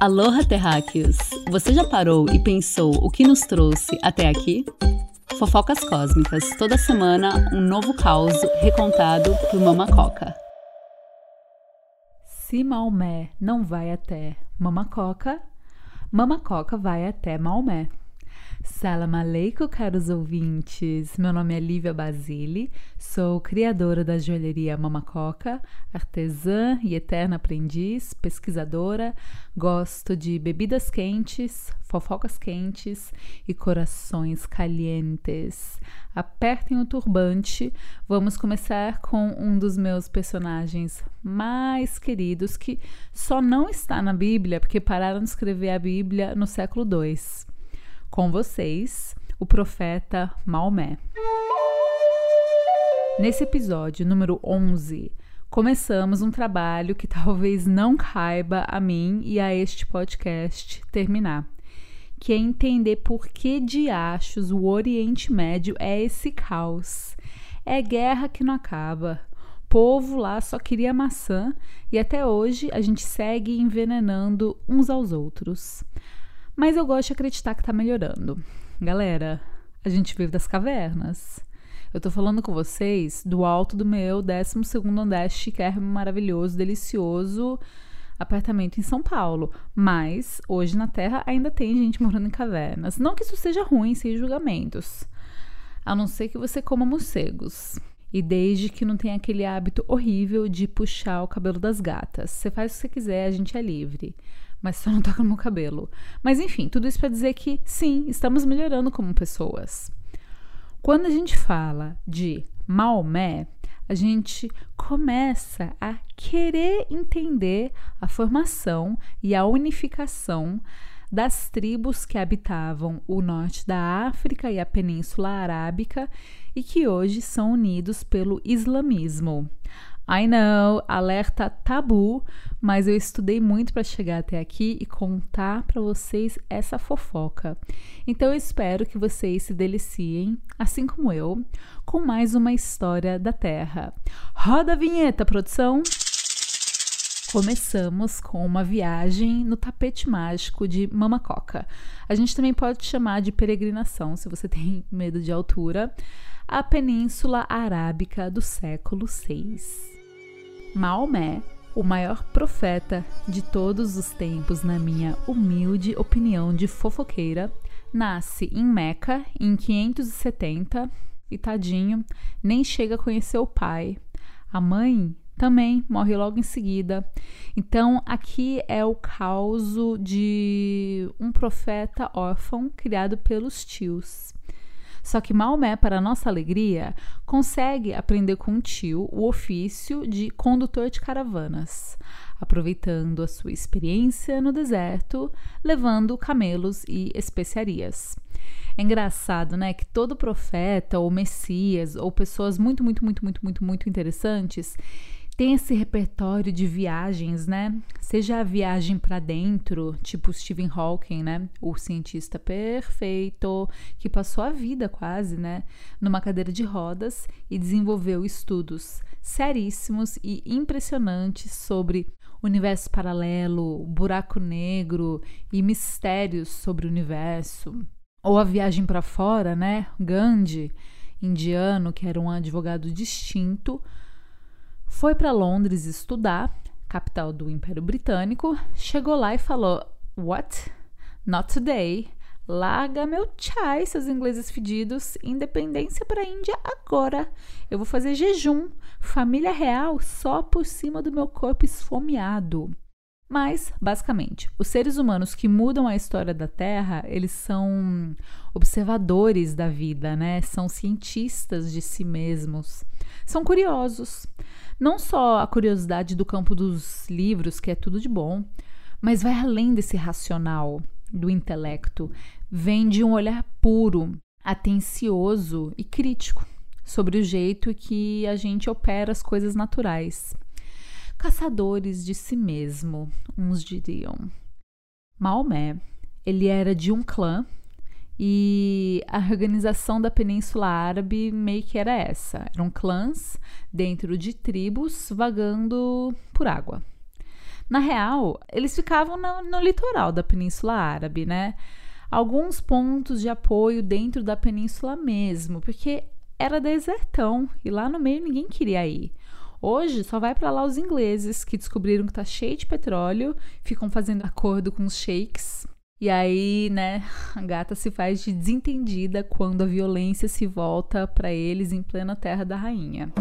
Aloha, terráqueos! Você já parou e pensou o que nos trouxe até aqui? Fofocas Cósmicas, toda semana um novo caos recontado por Mama Coca. Se Maomé não vai até Mama Coca, Mama Coca vai até Maomé. Salam aleikum, caros ouvintes. Meu nome é Lívia Basile, sou criadora da joalheria Mamacoca, artesã e eterna aprendiz, pesquisadora. Gosto de bebidas quentes, fofocas quentes e corações calientes. Apertem o turbante. Vamos começar com um dos meus personagens mais queridos que só não está na Bíblia porque pararam de escrever a Bíblia no século II com vocês, o profeta Maomé. Nesse episódio número 11, começamos um trabalho que talvez não caiba a mim e a este podcast terminar, que é entender por que de achos o Oriente Médio é esse caos. É guerra que não acaba. Povo lá só queria maçã e até hoje a gente segue envenenando uns aos outros. Mas eu gosto de acreditar que tá melhorando. Galera, a gente vive das cavernas. Eu tô falando com vocês do alto do meu 12 andar chiquérrimo, maravilhoso, delicioso apartamento em São Paulo. Mas hoje na Terra ainda tem gente morando em cavernas. Não que isso seja ruim, sem julgamentos. A não ser que você coma morcegos. E desde que não tenha aquele hábito horrível de puxar o cabelo das gatas. Você faz o que você quiser, a gente é livre mas só não toca no meu cabelo. Mas enfim, tudo isso para dizer que sim, estamos melhorando como pessoas. Quando a gente fala de Maomé, a gente começa a querer entender a formação e a unificação das tribos que habitavam o norte da África e a Península Arábica e que hoje são unidos pelo islamismo. I know, alerta tabu, mas eu estudei muito para chegar até aqui e contar para vocês essa fofoca. Então eu espero que vocês se deliciem, assim como eu, com mais uma história da Terra. Roda a vinheta, produção! Começamos com uma viagem no tapete mágico de Mamacoca. A gente também pode chamar de peregrinação, se você tem medo de altura, a Península Arábica do século VI. Maomé, o maior profeta de todos os tempos, na minha humilde opinião de fofoqueira, nasce em Meca em 570 e tadinho, nem chega a conhecer o pai. A mãe também morre logo em seguida. Então, aqui é o caos de um profeta órfão criado pelos tios. Só que Maomé, para nossa alegria, consegue aprender com o tio o ofício de condutor de caravanas, aproveitando a sua experiência no deserto, levando camelos e especiarias. É engraçado, né, que todo profeta ou messias ou pessoas muito, muito, muito, muito, muito, muito interessantes tem esse repertório de viagens, né? Seja a viagem para dentro, tipo Stephen Hawking, né? O cientista perfeito que passou a vida quase, né, numa cadeira de rodas e desenvolveu estudos seríssimos e impressionantes sobre universo paralelo, buraco negro e mistérios sobre o universo. Ou a viagem para fora, né? Gandhi, indiano, que era um advogado distinto, foi para Londres estudar, capital do Império Britânico, chegou lá e falou: What? Not today. Larga meu chai, seus ingleses fedidos. Independência para a Índia agora. Eu vou fazer jejum. Família real só por cima do meu corpo esfomeado. Mas, basicamente, os seres humanos que mudam a história da Terra, eles são observadores da vida, né? São cientistas de si mesmos. São curiosos. Não só a curiosidade do campo dos livros, que é tudo de bom, mas vai além desse racional, do intelecto. Vem de um olhar puro, atencioso e crítico sobre o jeito que a gente opera as coisas naturais caçadores de si mesmo, uns diriam. Maomé, ele era de um clã e a organização da Península Árabe meio que era essa: eram clãs dentro de tribos vagando por água. Na real, eles ficavam no, no litoral da Península Árabe, né? Alguns pontos de apoio dentro da península mesmo, porque era desertão e lá no meio ninguém queria ir. Hoje só vai para lá os ingleses que descobriram que tá cheio de petróleo, ficam fazendo acordo com os sheiks. E aí, né, a gata se faz de desentendida quando a violência se volta para eles em plena terra da rainha.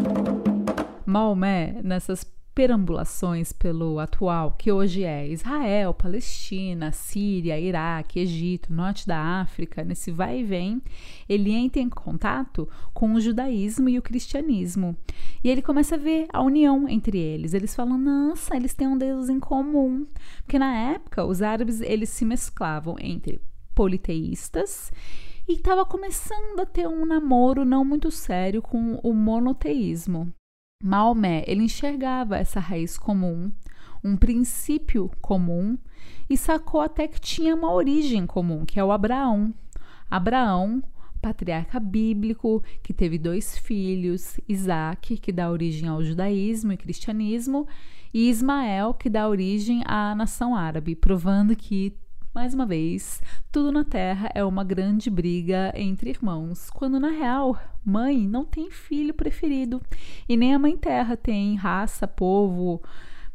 Maomé, nessas perambulações pelo atual, que hoje é Israel, Palestina, Síria, Iraque, Egito, Norte da África, nesse vai e vem, ele entra em contato com o judaísmo e o cristianismo. E ele começa a ver a união entre eles. Eles falam: "Nossa, eles têm um Deus em comum". Porque na época os árabes eles se mesclavam entre politeístas e estava começando a ter um namoro não muito sério com o monoteísmo. Maomé, ele enxergava essa raiz comum, um princípio comum e sacou até que tinha uma origem comum, que é o Abraão. Abraão, patriarca bíblico, que teve dois filhos, Isaac, que dá origem ao judaísmo e cristianismo, e Ismael, que dá origem à nação árabe, provando que mais uma vez, tudo na Terra é uma grande briga entre irmãos, quando na real, mãe não tem filho preferido e nem a mãe Terra tem raça, povo,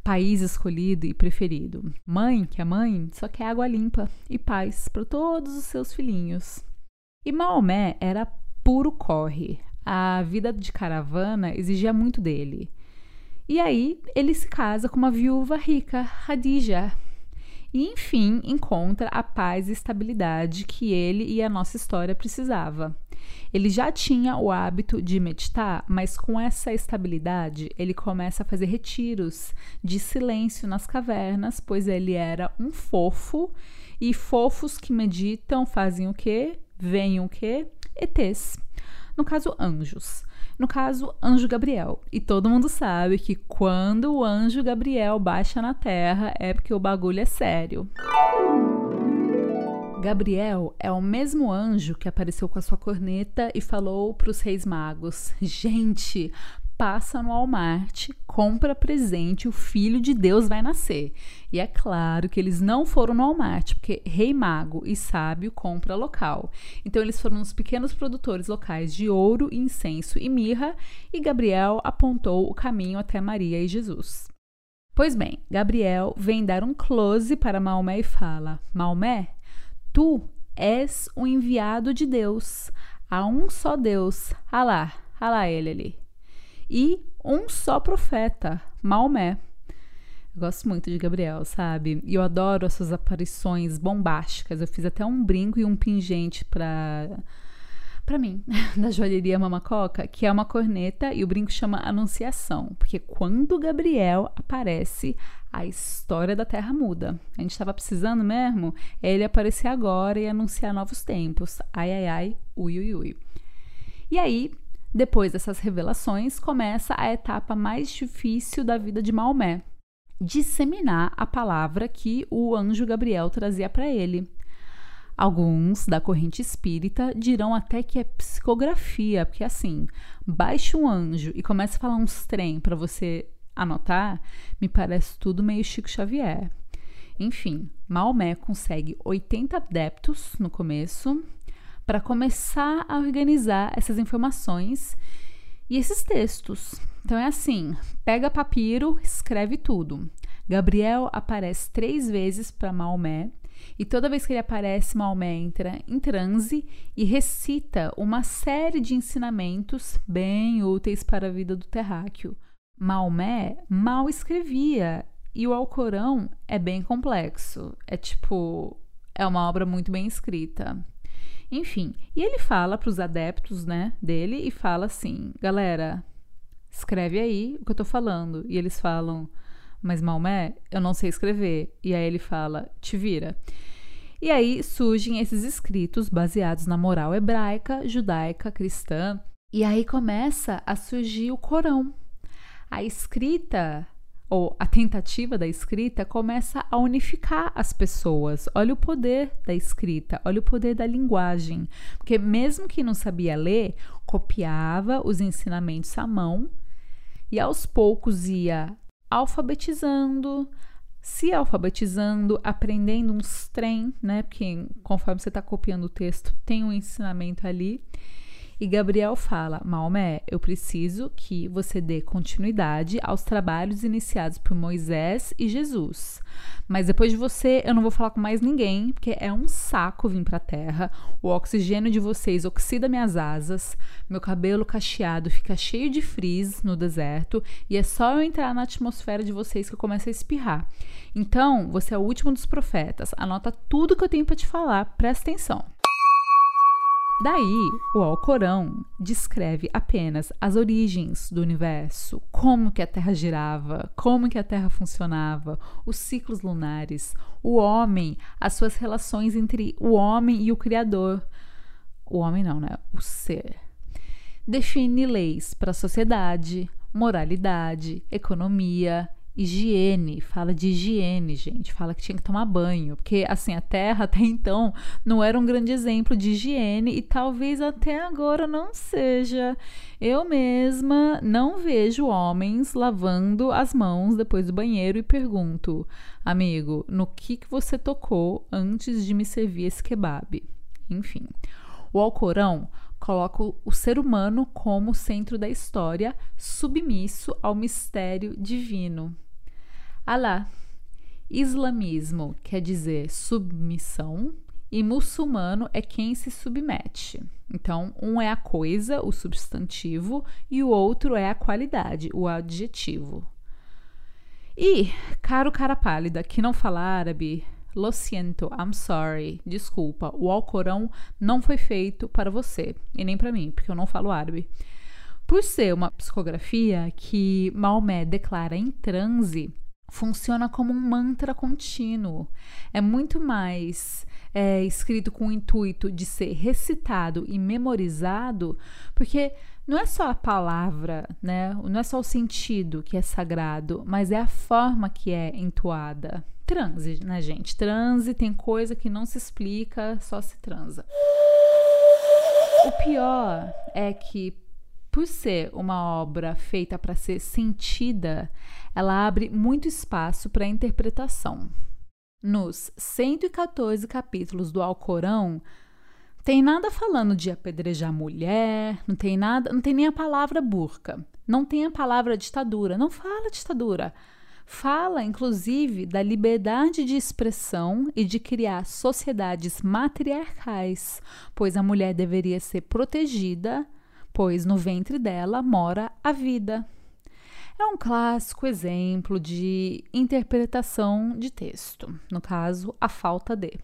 país escolhido e preferido. Mãe, que é mãe, só quer água limpa e paz para todos os seus filhinhos. E Maomé era puro corre. A vida de caravana exigia muito dele. E aí ele se casa com uma viúva rica, Hadija, e enfim encontra a paz e estabilidade que ele e a nossa história precisava. Ele já tinha o hábito de meditar, mas com essa estabilidade, ele começa a fazer retiros de silêncio nas cavernas, pois ele era um fofo e fofos que meditam fazem o quê? Vêm o quê? ETs. No caso, anjos. No caso, anjo Gabriel. E todo mundo sabe que quando o anjo Gabriel baixa na terra é porque o bagulho é sério. Gabriel é o mesmo anjo que apareceu com a sua corneta e falou para os reis magos: Gente, passa no Walmart, compra presente, o filho de Deus vai nascer. E é claro que eles não foram no Walmart, porque rei mago e sábio compra local. Então eles foram nos pequenos produtores locais de ouro, incenso e mirra, e Gabriel apontou o caminho até Maria e Jesus. Pois bem, Gabriel vem dar um close para Maomé e fala: Maomé, tu és o enviado de Deus. Há um só Deus. Alá, alá ele ali e um só profeta, Maomé. Eu gosto muito de Gabriel, sabe? E eu adoro essas aparições bombásticas. Eu fiz até um brinco e um pingente para para mim, da joalheria Mamacoca, que é uma corneta e o brinco chama Anunciação, porque quando Gabriel aparece, a história da Terra muda. A gente estava precisando mesmo ele aparecer agora e anunciar novos tempos. Ai, ai, ai, ui, ui, ui. E aí, depois dessas revelações, começa a etapa mais difícil da vida de Maomé: disseminar a palavra que o anjo Gabriel trazia para ele. Alguns da corrente espírita dirão até que é psicografia, porque assim, baixa um anjo e começa a falar uns trem para você anotar, me parece tudo meio Chico Xavier. Enfim, Maomé consegue 80 adeptos no começo, para começar a organizar essas informações e esses textos. Então é assim: pega papiro, escreve tudo. Gabriel aparece três vezes para Maomé e toda vez que ele aparece, Maomé entra em transe e recita uma série de ensinamentos bem úteis para a vida do terráqueo. Maomé mal escrevia e o Alcorão é bem complexo. É tipo, é uma obra muito bem escrita. Enfim, e ele fala para os adeptos, né, dele e fala assim: "Galera, escreve aí o que eu tô falando". E eles falam: "Mas Maomé, eu não sei escrever". E aí ele fala: "Te vira". E aí surgem esses escritos baseados na moral hebraica, judaica, cristã, e aí começa a surgir o Corão. A escrita ou a tentativa da escrita começa a unificar as pessoas. Olha o poder da escrita, olha o poder da linguagem. Porque mesmo que não sabia ler, copiava os ensinamentos à mão e aos poucos ia alfabetizando, se alfabetizando, aprendendo uns trem, né? Porque conforme você está copiando o texto, tem um ensinamento ali. E Gabriel fala: Maomé, eu preciso que você dê continuidade aos trabalhos iniciados por Moisés e Jesus. Mas depois de você, eu não vou falar com mais ninguém, porque é um saco vir para a terra. O oxigênio de vocês oxida minhas asas, meu cabelo cacheado fica cheio de frizz no deserto, e é só eu entrar na atmosfera de vocês que eu começo a espirrar. Então, você é o último dos profetas. Anota tudo que eu tenho para te falar, presta atenção. Daí, o Alcorão descreve apenas as origens do universo, como que a Terra girava, como que a Terra funcionava, os ciclos lunares, o homem, as suas relações entre o homem e o Criador. O homem não, né? O ser. Define leis para a sociedade, moralidade, economia, higiene, fala de higiene, gente, fala que tinha que tomar banho, porque assim, a Terra até então não era um grande exemplo de higiene e talvez até agora não seja. Eu mesma não vejo homens lavando as mãos depois do banheiro e pergunto: "Amigo, no que que você tocou antes de me servir esse kebab?" Enfim, o Alcorão coloca o ser humano como centro da história, submisso ao mistério divino. Alá. Islamismo quer dizer submissão e muçulmano é quem se submete. Então, um é a coisa, o substantivo, e o outro é a qualidade, o adjetivo. E, caro cara pálida que não fala árabe, Lo siento, I'm sorry, desculpa, o Alcorão não foi feito para você e nem para mim, porque eu não falo árabe. Por ser uma psicografia que Maomé declara em transe, funciona como um mantra contínuo. É muito mais é, escrito com o intuito de ser recitado e memorizado, porque não é só a palavra, né? Não é só o sentido que é sagrado, mas é a forma que é entoada transe, né, gente? Transe tem coisa que não se explica, só se transa. O pior é que, por ser uma obra feita para ser sentida, ela abre muito espaço para interpretação. Nos 114 capítulos do Alcorão, tem nada falando de apedrejar mulher, não tem nada, não tem nem a palavra burca, não tem a palavra ditadura, não fala ditadura. Fala, inclusive, da liberdade de expressão e de criar sociedades matriarcais, pois a mulher deveria ser protegida, pois no ventre dela mora a vida. É um clássico exemplo de interpretação de texto, no caso, a falta de.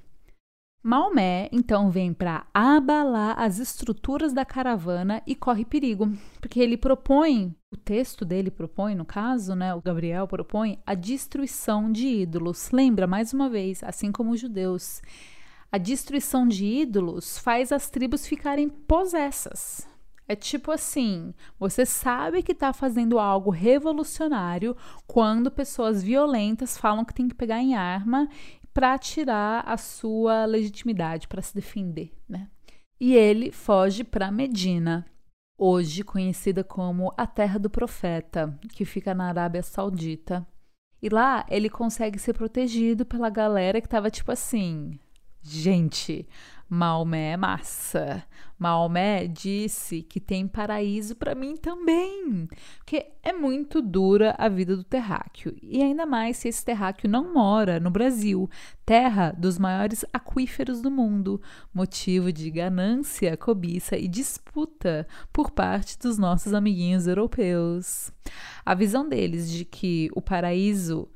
Maomé então vem para abalar as estruturas da caravana e corre perigo, porque ele propõe, o texto dele propõe, no caso, né, o Gabriel propõe a destruição de ídolos. Lembra mais uma vez, assim como os judeus, a destruição de ídolos faz as tribos ficarem possessas. É tipo assim: você sabe que está fazendo algo revolucionário quando pessoas violentas falam que tem que pegar em arma para tirar a sua legitimidade, para se defender, né? E ele foge para Medina, hoje conhecida como a Terra do Profeta, que fica na Arábia Saudita. E lá ele consegue ser protegido pela galera que tava tipo assim: gente, Maomé é massa. Maomé disse que tem paraíso para mim também. Porque é muito dura a vida do terráqueo. E ainda mais se esse terráqueo não mora no Brasil, terra dos maiores aquíferos do mundo, motivo de ganância, cobiça e disputa por parte dos nossos amiguinhos europeus. A visão deles de que o paraíso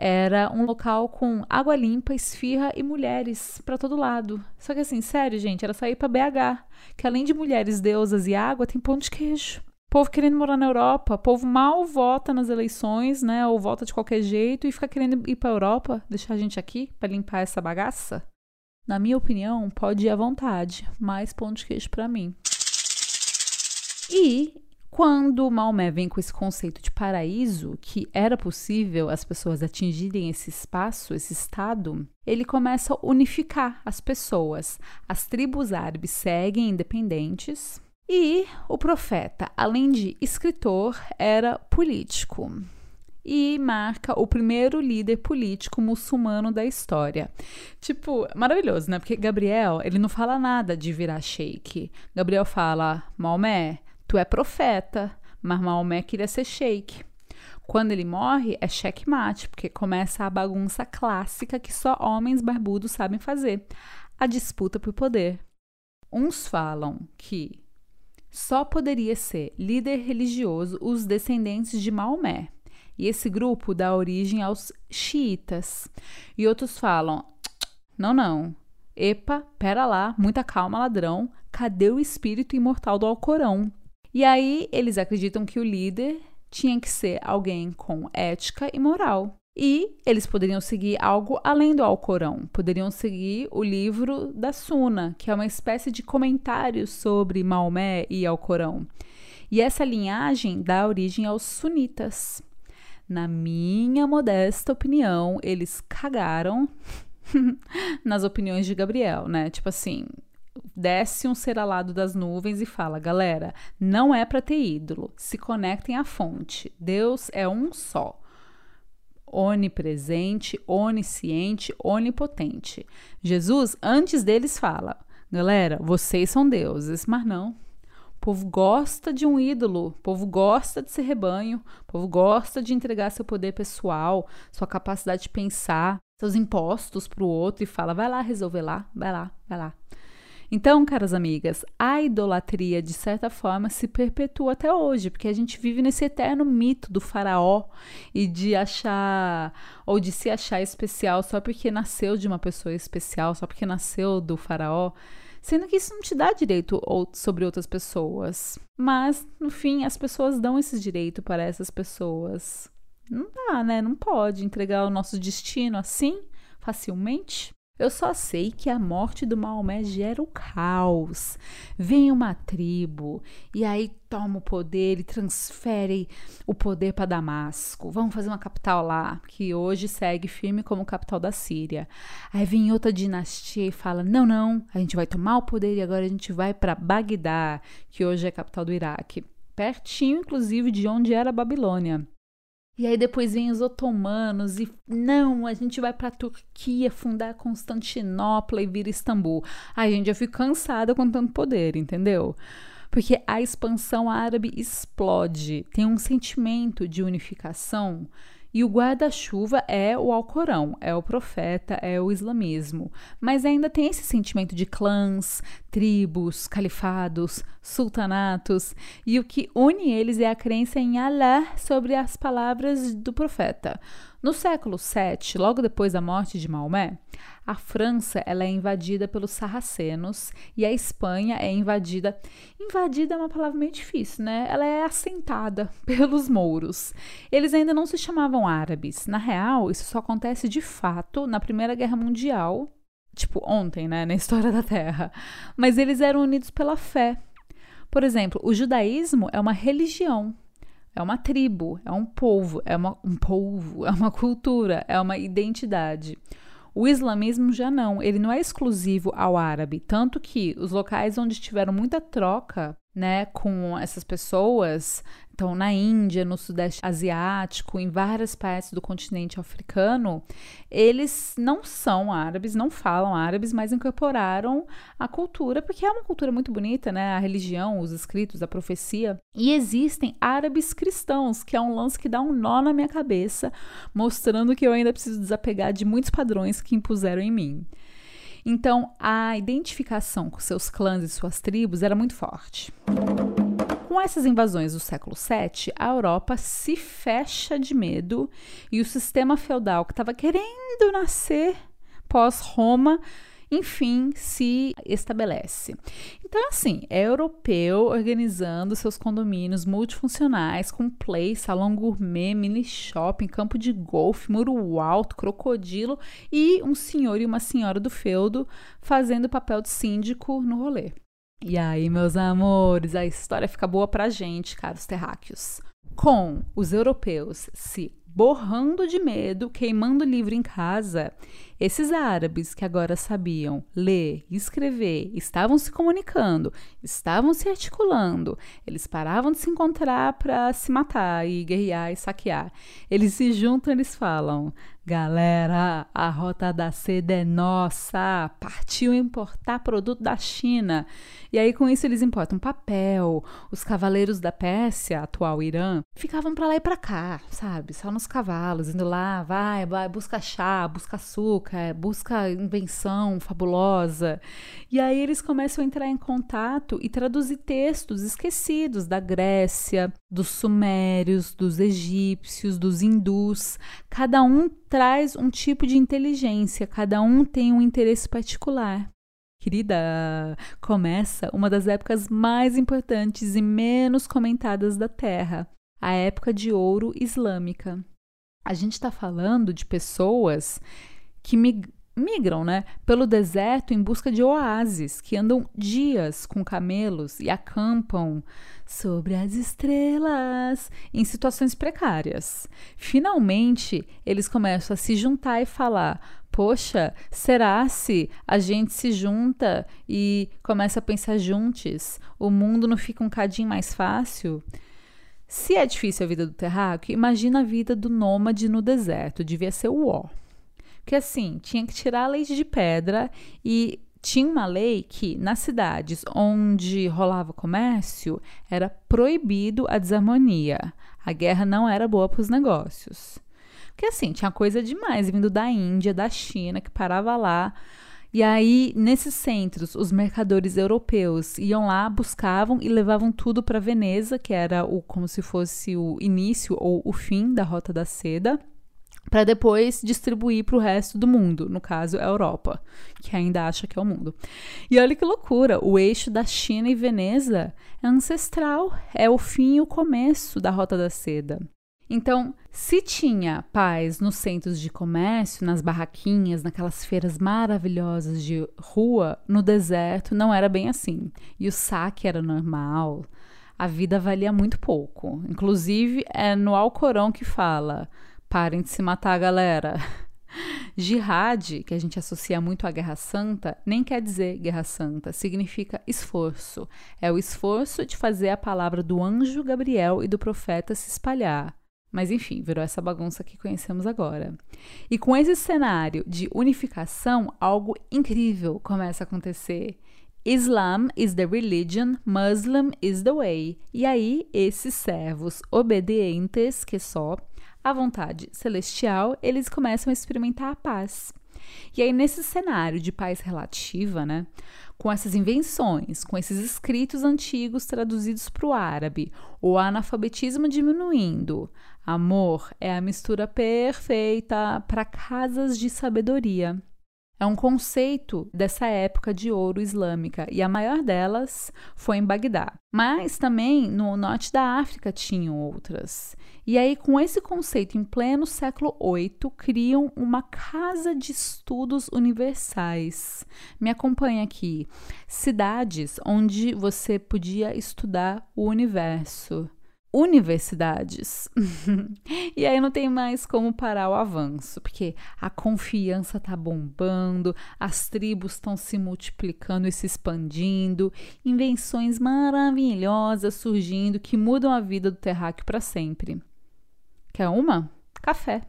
era um local com água limpa, esfirra e mulheres para todo lado. Só que assim, sério, gente, era sair para BH, que além de mulheres, deusas e água, tem pão de queijo. Povo querendo morar na Europa, povo mal vota nas eleições, né? Ou vota de qualquer jeito e fica querendo ir para Europa, deixar a gente aqui para limpar essa bagaça. Na minha opinião, pode ir à vontade, mais pão de queijo para mim. E quando Maomé vem com esse conceito de paraíso, que era possível as pessoas atingirem esse espaço, esse estado, ele começa a unificar as pessoas. As tribos árabes seguem independentes e o profeta, além de escritor, era político. e marca o primeiro líder político muçulmano da história. Tipo, maravilhoso, né? Porque Gabriel, ele não fala nada de virar sheik. Gabriel fala: Maomé, tu é profeta, mas Maomé queria ser sheik. Quando ele morre, é checkmate, porque começa a bagunça clássica que só homens barbudos sabem fazer a disputa por poder. Uns falam que só poderia ser líder religioso os descendentes de Maomé, e esse grupo dá origem aos xiitas. E outros falam: não, não, epa, pera lá, muita calma, ladrão, cadê o espírito imortal do Alcorão? E aí eles acreditam que o líder tinha que ser alguém com ética e moral. E eles poderiam seguir algo além do Alcorão, poderiam seguir o livro da Suna, que é uma espécie de comentário sobre Maomé e Alcorão. E essa linhagem dá origem aos sunitas. Na minha modesta opinião, eles cagaram nas opiniões de Gabriel, né? Tipo assim, desce um ser alado das nuvens e fala: galera, não é para ter ídolo, se conectem à fonte. Deus é um só. Onipresente, onisciente, onipotente. Jesus, antes deles, fala: galera, vocês são deuses, mas não. O povo gosta de um ídolo, o povo gosta de ser rebanho, o povo gosta de entregar seu poder pessoal, sua capacidade de pensar, seus impostos para o outro e fala: vai lá resolver lá, vai lá, vai lá. Então, caras amigas, a idolatria, de certa forma, se perpetua até hoje, porque a gente vive nesse eterno mito do faraó e de achar, ou de se achar especial só porque nasceu de uma pessoa especial, só porque nasceu do faraó. Sendo que isso não te dá direito sobre outras pessoas. Mas, no fim, as pessoas dão esse direito para essas pessoas. Não dá, né? Não pode entregar o nosso destino assim, facilmente. Eu só sei que a morte do Maomé gera o caos. Vem uma tribo e aí toma o poder e transfere o poder para Damasco. Vamos fazer uma capital lá, que hoje segue firme como capital da Síria. Aí vem outra dinastia e fala: não, não, a gente vai tomar o poder e agora a gente vai para Bagdá, que hoje é capital do Iraque. Pertinho, inclusive, de onde era a Babilônia. E aí depois vem os otomanos e não, a gente vai para a Turquia fundar Constantinopla e vir Istambul. Ai, gente, eu fico cansada com tanto poder, entendeu? Porque a expansão árabe explode, tem um sentimento de unificação e o guarda-chuva é o Alcorão, é o profeta, é o islamismo. Mas ainda tem esse sentimento de clãs, tribos, califados, sultanatos, e o que une eles é a crença em Allah sobre as palavras do profeta. No século VII, logo depois da morte de Maomé, a França ela é invadida pelos sarracenos e a Espanha é invadida. Invadida é uma palavra meio difícil, né? Ela é assentada pelos mouros. Eles ainda não se chamavam árabes. Na real, isso só acontece de fato na Primeira Guerra Mundial, tipo ontem, né, na história da Terra. Mas eles eram unidos pela fé. Por exemplo, o judaísmo é uma religião é uma tribo, é um povo, é uma, um povo, é uma cultura, é uma identidade. O islamismo já não, ele não é exclusivo ao árabe, tanto que os locais onde tiveram muita troca, né, com essas pessoas, então, na Índia, no Sudeste Asiático, em várias partes do continente africano, eles não são árabes, não falam árabes, mas incorporaram a cultura, porque é uma cultura muito bonita, né? A religião, os escritos, a profecia. E existem árabes cristãos, que é um lance que dá um nó na minha cabeça, mostrando que eu ainda preciso desapegar de muitos padrões que impuseram em mim. Então, a identificação com seus clãs e suas tribos era muito forte. Com essas invasões do século VII, a Europa se fecha de medo e o sistema feudal que estava querendo nascer pós-Roma enfim, se estabelece. Então, assim, é europeu organizando seus condomínios multifuncionais com play, salão gourmet, mini shopping, campo de golfe, muro alto, crocodilo e um senhor e uma senhora do feudo fazendo papel de síndico no rolê. E aí, meus amores, a história fica boa pra gente, caros terráqueos. Com os europeus se borrando de medo, queimando livro em casa, Esses árabes que agora sabiam ler e escrever, estavam se comunicando, estavam se articulando, eles paravam de se encontrar para se matar e guerrear e saquear. Eles se juntam, eles falam: Galera, a rota da seda é nossa. Partiu importar produto da China. E aí, com isso, eles importam papel. Os cavaleiros da Pérsia, atual Irã, ficavam para lá e para cá, sabe? Só nos cavalos, indo lá, vai, vai, busca chá, busca açúcar, busca invenção fabulosa. E aí, eles começam a entrar em contato e traduzir textos esquecidos da Grécia, dos sumérios, dos egípcios, dos hindus. Cada um traz um tipo de inteligência, cada um tem um interesse particular. Querida, começa uma das épocas mais importantes e menos comentadas da Terra, a época de ouro islâmica. A gente está falando de pessoas que migram né, pelo deserto em busca de oásis, que andam dias com camelos e acampam sobre as estrelas em situações precárias. Finalmente, eles começam a se juntar e falar: Poxa, será se a gente se junta e começa a pensar juntos? O mundo não fica um cadinho mais fácil? Se é difícil a vida do terráqueo, imagina a vida do nômade no deserto. Devia ser o ó. Porque assim, tinha que tirar a leite de pedra e tinha uma lei que nas cidades onde rolava comércio era proibido a desarmonia. A guerra não era boa para os negócios. Porque assim, tinha coisa demais vindo da Índia, da China, que parava lá. E aí, nesses centros, os mercadores europeus iam lá, buscavam e levavam tudo para Veneza, que era o como se fosse o início ou o fim da Rota da Seda para depois distribuir para o resto do mundo, no caso a Europa, que ainda acha que é o mundo. E olha que loucura, o eixo da China e Veneza é ancestral, é o fim e o começo da Rota da Seda. Então, se tinha paz nos centros de comércio, nas barraquinhas, naquelas feiras maravilhosas de rua, no deserto não era bem assim. E o saque era normal. A vida valia muito pouco. Inclusive, é no Alcorão que fala: Parem de se matar, galera. Jihad, que a gente associa muito à Guerra Santa, nem quer dizer Guerra Santa, significa esforço. É o esforço de fazer a palavra do anjo Gabriel e do profeta se espalhar. Mas enfim, virou essa bagunça que conhecemos agora. E com esse cenário de unificação, algo incrível começa a acontecer. Islam is the religion, Muslim is the way. E aí, esses servos obedientes, que só a vontade celestial, eles começam a experimentar a paz. E aí, nesse cenário de paz relativa, né, com essas invenções, com esses escritos antigos traduzidos para o árabe, o analfabetismo diminuindo, amor é a mistura perfeita para casas de sabedoria. É um conceito dessa época de ouro islâmica e a maior delas foi em Bagdá. Mas também no norte da África tinham outras. E aí, com esse conceito em pleno século VIII, criam uma casa de estudos universais. Me acompanha aqui. Cidades onde você podia estudar o universo universidades. e aí não tem mais como parar o avanço, porque a confiança tá bombando, as tribos estão se multiplicando e se expandindo, invenções maravilhosas surgindo que mudam a vida do terráqueo para sempre. Quer uma? Café.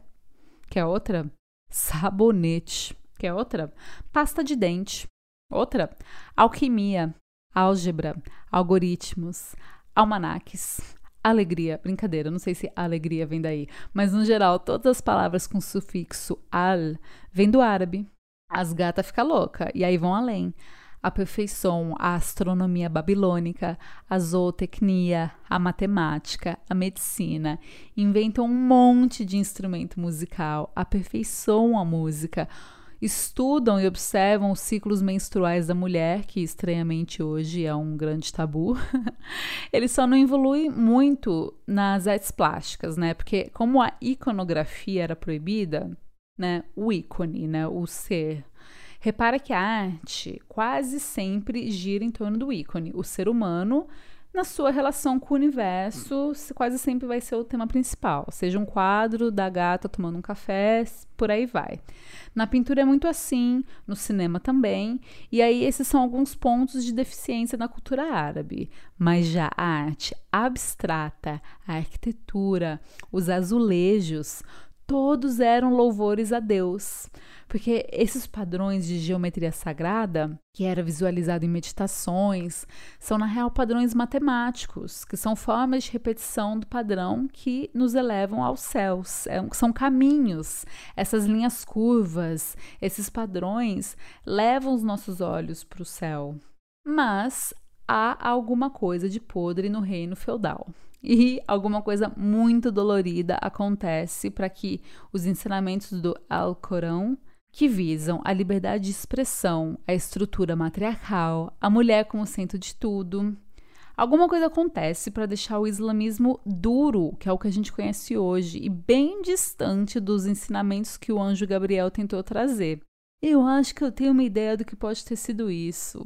Quer outra? Sabonete. Quer outra? Pasta de dente. Outra? Alquimia, álgebra, algoritmos, almanaques alegria, brincadeira, não sei se alegria vem daí, mas no geral, todas as palavras com sufixo al vêm do árabe. As gatas ficam loucas e aí vão além. A perfeição, a astronomia babilônica, a zootecnia, a matemática, a medicina. Inventam um monte de instrumento musical, aperfeiçoam a música estudam e observam os ciclos menstruais da mulher, que estranhamente hoje é um grande tabu. Ele só não evolui muito nas artes plásticas, né? Porque como a iconografia era proibida, né, o ícone, né, o ser Repara que a arte quase sempre gira em torno do ícone. O ser humano na sua relação com o universo, quase sempre vai ser o tema principal. Seja um quadro da gata tomando um café, por aí vai. Na pintura é muito assim, no cinema também, e aí esses são alguns pontos de deficiência na cultura árabe. Mas já a arte abstrata, a arquitetura, os azulejos, todos eram louvores a Deus. Porque esses padrões de geometria sagrada, que era visualizado em meditações, são na real padrões matemáticos, que são formas de repetição do padrão que nos elevam aos céus. É, são caminhos, essas linhas curvas, esses padrões levam os nossos olhos para o céu. Mas há alguma coisa de podre no reino feudal. E alguma coisa muito dolorida acontece para que os ensinamentos do Alcorão que visam a liberdade de expressão, a estrutura matriarcal, a mulher como centro de tudo. Alguma coisa acontece para deixar o islamismo duro, que é o que a gente conhece hoje, e bem distante dos ensinamentos que o anjo Gabriel tentou trazer. Eu acho que eu tenho uma ideia do que pode ter sido isso.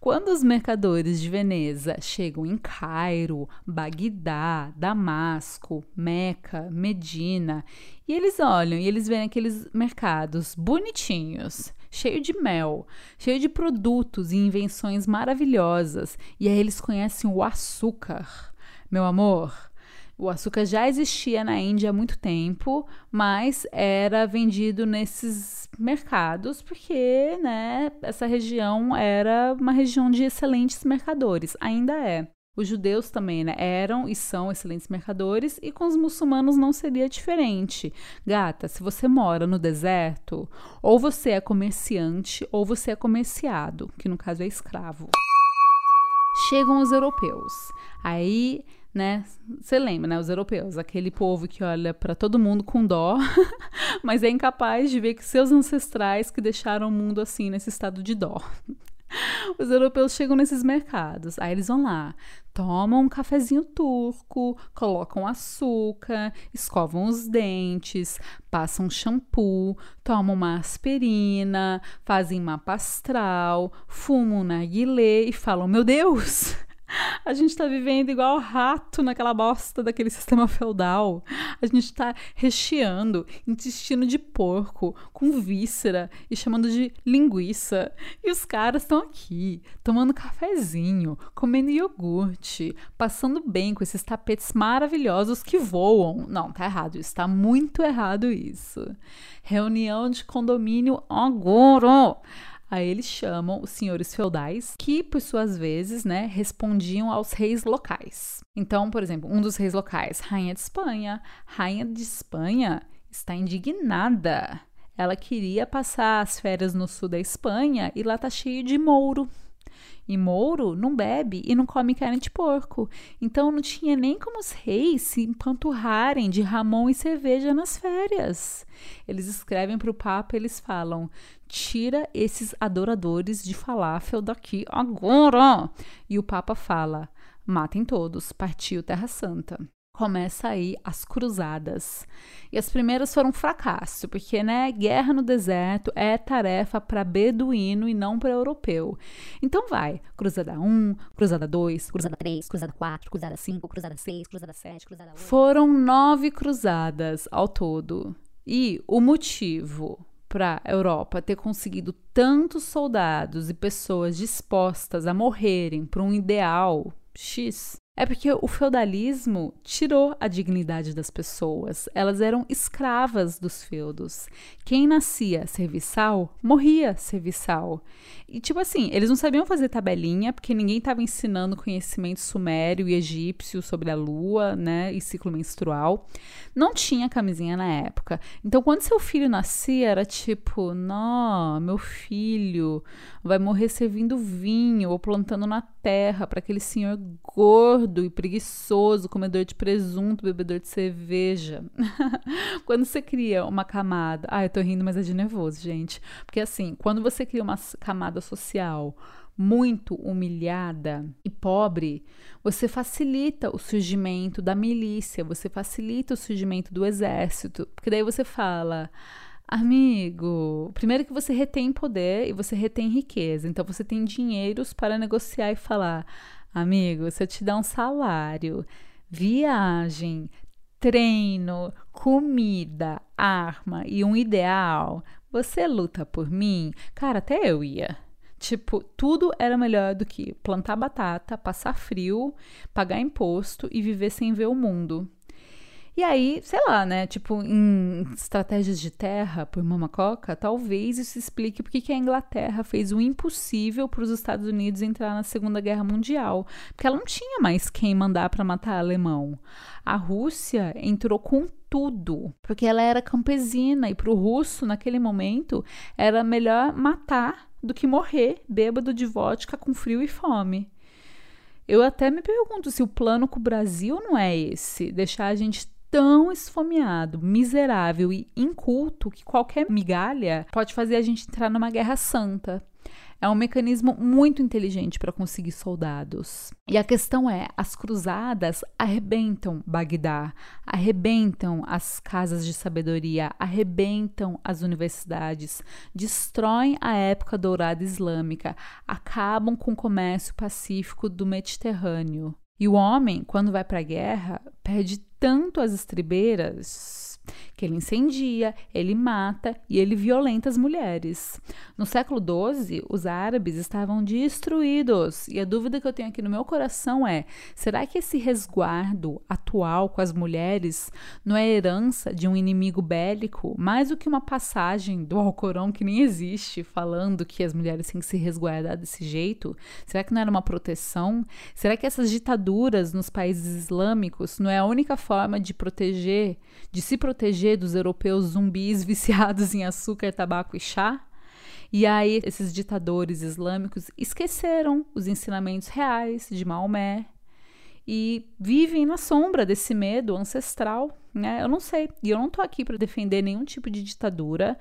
Quando os mercadores de Veneza chegam em Cairo, Bagdá, Damasco, Meca, Medina, e eles olham e eles veem aqueles mercados bonitinhos, cheio de mel, cheio de produtos e invenções maravilhosas, e aí eles conhecem o açúcar. Meu amor, o açúcar já existia na Índia há muito tempo, mas era vendido nesses mercados porque, né, essa região era uma região de excelentes mercadores, ainda é. Os judeus também né, eram e são excelentes mercadores, e com os muçulmanos não seria diferente. Gata, se você mora no deserto, ou você é comerciante ou você é comerciado, que no caso é escravo. Chegam os europeus. Aí né? Você lembra, né? Os europeus, aquele povo que olha para todo mundo com dó, mas é incapaz de ver que seus ancestrais que deixaram o mundo assim, nesse estado de dó. Os europeus chegam nesses mercados, aí eles vão lá, tomam um cafezinho turco, colocam açúcar, escovam os dentes, passam shampoo, tomam uma aspirina, fazem mapa astral, fumam narguilé e falam: Meu Deus! A gente tá vivendo igual rato naquela bosta daquele sistema feudal. A gente tá recheando intestino de porco com víscera e chamando de linguiça. E os caras estão aqui, tomando cafezinho, comendo iogurte, passando bem com esses tapetes maravilhosos que voam. Não, tá errado isso, tá muito errado isso. Reunião de condomínio agora. Aí eles chamam os senhores feudais, que por suas vezes, né, respondiam aos reis locais. Então, por exemplo, um dos reis locais, rainha de Espanha, rainha de Espanha está indignada. Ela queria passar as férias no sul da Espanha e lá tá cheio de mouro. E Mouro não bebe e não come carne de porco. Então não tinha nem como os reis se empanturrarem de ramon e cerveja nas férias. Eles escrevem para o Papa eles falam: tira esses adoradores de falafel daqui agora. E o Papa fala: matem todos, partiu Terra Santa começa aí as cruzadas. E as primeiras foram um fracasso, porque né, guerra no deserto é tarefa para beduíno e não para europeu. Então vai, cruzada 1, cruzada 2, cruzada 3, cruzada 4, cruzada 5, cruzada 6, cruzada 7, cruzada 8. Foram nove cruzadas ao todo. E o motivo para a Europa ter conseguido tantos soldados e pessoas dispostas a morrerem por um ideal X é porque o feudalismo tirou a dignidade das pessoas. Elas eram escravas dos feudos. Quem nascia serviçal, morria serviçal. E, tipo assim, eles não sabiam fazer tabelinha, porque ninguém estava ensinando conhecimento sumério e egípcio sobre a lua, né, e ciclo menstrual. Não tinha camisinha na época. Então, quando seu filho nascia, era tipo, não, meu filho vai morrer servindo vinho ou plantando na terra para aquele senhor gordo e preguiçoso, comedor de presunto, bebedor de cerveja. quando você cria uma camada. Ah, eu tô rindo, mas é de nervoso, gente. Porque assim, quando você cria uma camada social muito humilhada e pobre, você facilita o surgimento da milícia, você facilita o surgimento do exército, porque daí você fala. Amigo, primeiro que você retém poder e você retém riqueza. Então você tem dinheiros para negociar e falar: Amigo, se eu te dar um salário, viagem, treino, comida, arma e um ideal, você luta por mim? Cara, até eu ia. Tipo, tudo era melhor do que plantar batata, passar frio, pagar imposto e viver sem ver o mundo. E aí, sei lá, né? Tipo, em estratégias de terra por Mama Coca, talvez isso explique porque que a Inglaterra fez o impossível para os Estados Unidos entrar na Segunda Guerra Mundial. Porque ela não tinha mais quem mandar para matar alemão. A Rússia entrou com tudo, porque ela era campesina e para o russo, naquele momento, era melhor matar do que morrer bêbado de vodka com frio e fome. Eu até me pergunto se o plano com o Brasil não é esse, deixar a gente tão esfomeado, miserável e inculto que qualquer migalha pode fazer a gente entrar numa guerra santa. É um mecanismo muito inteligente para conseguir soldados. E a questão é: as cruzadas arrebentam Bagdá, arrebentam as casas de sabedoria, arrebentam as universidades, destroem a época dourada islâmica, acabam com o comércio pacífico do Mediterrâneo. E o homem, quando vai para a guerra, perde tanto as estribeiras que ele incendia, ele mata e ele violenta as mulheres. No século XII, os árabes estavam destruídos e a dúvida que eu tenho aqui no meu coração é: será que esse resguardo atual com as mulheres não é herança de um inimigo bélico, mais do que uma passagem do Alcorão que nem existe falando que as mulheres têm que se resguardar desse jeito? Será que não era uma proteção? Será que essas ditaduras nos países islâmicos não é a única forma de proteger, de se proteger dos europeus zumbis viciados em açúcar, tabaco e chá? E aí, esses ditadores islâmicos esqueceram os ensinamentos reais de Maomé e vivem na sombra desse medo ancestral, né? Eu não sei. E eu não tô aqui para defender nenhum tipo de ditadura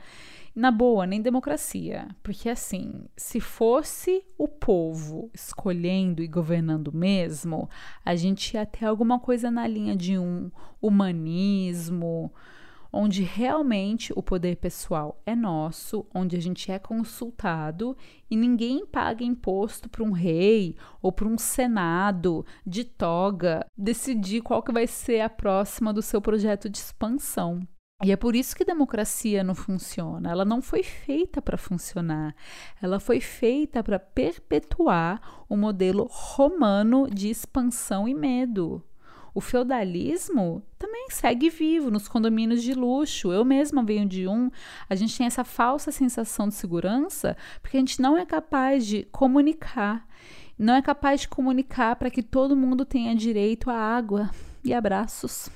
na boa, nem democracia. Porque, assim, se fosse o povo escolhendo e governando mesmo, a gente ia ter alguma coisa na linha de um humanismo, onde realmente o poder pessoal é nosso, onde a gente é consultado e ninguém paga imposto para um rei ou para um senado de toga decidir qual que vai ser a próxima do seu projeto de expansão. E é por isso que democracia não funciona. Ela não foi feita para funcionar. Ela foi feita para perpetuar o modelo romano de expansão e medo. O feudalismo também segue vivo nos condomínios de luxo. Eu mesma venho de um. A gente tem essa falsa sensação de segurança porque a gente não é capaz de comunicar. Não é capaz de comunicar para que todo mundo tenha direito à água e abraços.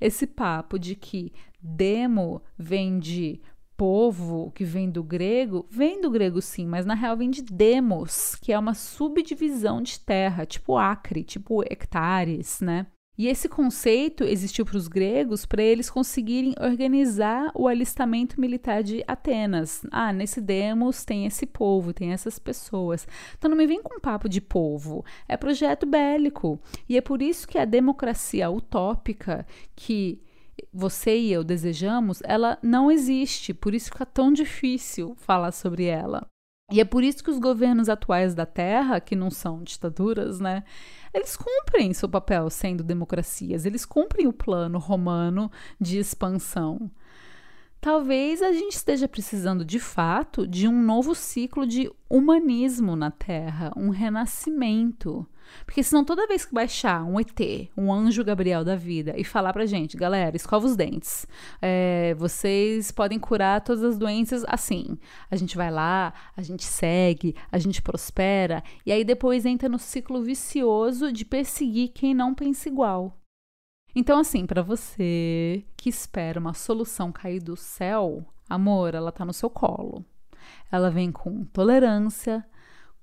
Esse papo de que demo vem de povo, que vem do grego, vem do grego sim, mas na real vem de demos, que é uma subdivisão de terra, tipo acre, tipo hectares, né? E esse conceito existiu para os gregos para eles conseguirem organizar o alistamento militar de Atenas. Ah, nesse demos tem esse povo, tem essas pessoas. Então não me vem com papo de povo, é projeto bélico. E é por isso que a democracia utópica que você e eu desejamos, ela não existe, por isso fica tão difícil falar sobre ela. E é por isso que os governos atuais da Terra, que não são ditaduras, né, eles cumprem seu papel sendo democracias, eles cumprem o plano romano de expansão. Talvez a gente esteja precisando de fato de um novo ciclo de humanismo na Terra, um renascimento. Porque senão toda vez que baixar um ET, um anjo Gabriel da vida, e falar pra gente, galera, escova os dentes. É, vocês podem curar todas as doenças assim. A gente vai lá, a gente segue, a gente prospera, e aí depois entra no ciclo vicioso de perseguir quem não pensa igual. Então, assim, para você que espera uma solução cair do céu, amor, ela tá no seu colo. Ela vem com tolerância,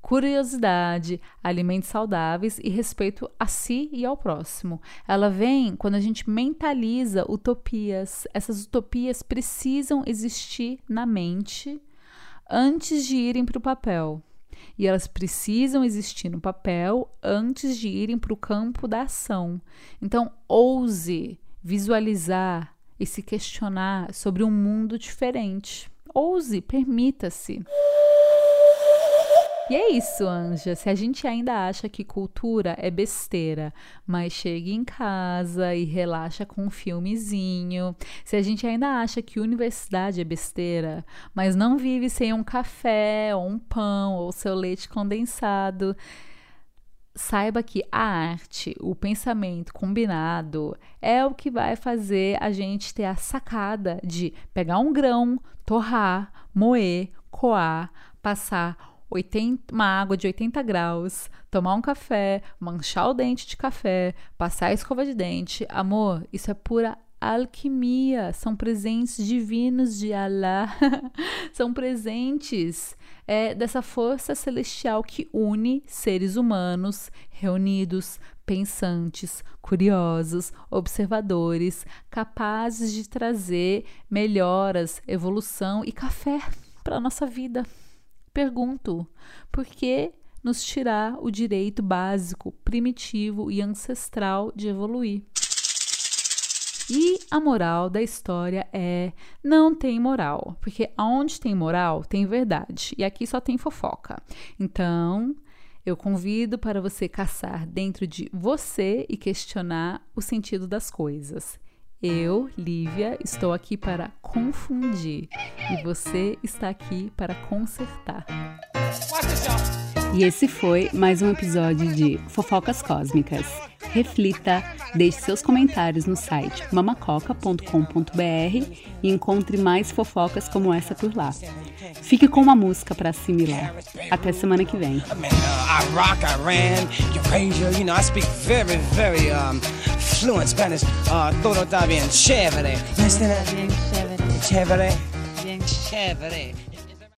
curiosidade, alimentos saudáveis e respeito a si e ao próximo. Ela vem quando a gente mentaliza utopias. Essas utopias precisam existir na mente antes de irem para o papel. E elas precisam existir no papel antes de irem para o campo da ação. Então, ouse visualizar e se questionar sobre um mundo diferente. Ouse, permita-se. E é isso, Anja. Se a gente ainda acha que cultura é besteira, mas chega em casa e relaxa com um filmezinho, se a gente ainda acha que universidade é besteira, mas não vive sem um café, ou um pão, ou seu leite condensado, saiba que a arte, o pensamento combinado, é o que vai fazer a gente ter a sacada de pegar um grão, torrar, moer, coar, passar 80, uma água de 80 graus, tomar um café, manchar o dente de café, passar a escova de dente. Amor, isso é pura alquimia, são presentes divinos de Allah, são presentes é, dessa força celestial que une seres humanos reunidos, pensantes, curiosos, observadores, capazes de trazer melhoras, evolução e café para a nossa vida. Pergunto: por que nos tirar o direito básico, primitivo e ancestral de evoluir? E a moral da história é: não tem moral, porque aonde tem moral tem verdade, e aqui só tem fofoca. Então, eu convido para você caçar dentro de você e questionar o sentido das coisas. Eu, Lívia, estou aqui para confundir e você está aqui para consertar. E esse foi mais um episódio de Fofocas Cósmicas. Reflita, deixe seus comentários no site mamacoca.com.br e encontre mais fofocas como essa por lá. Fique com uma música para assimilar. Até semana que vem. chévere.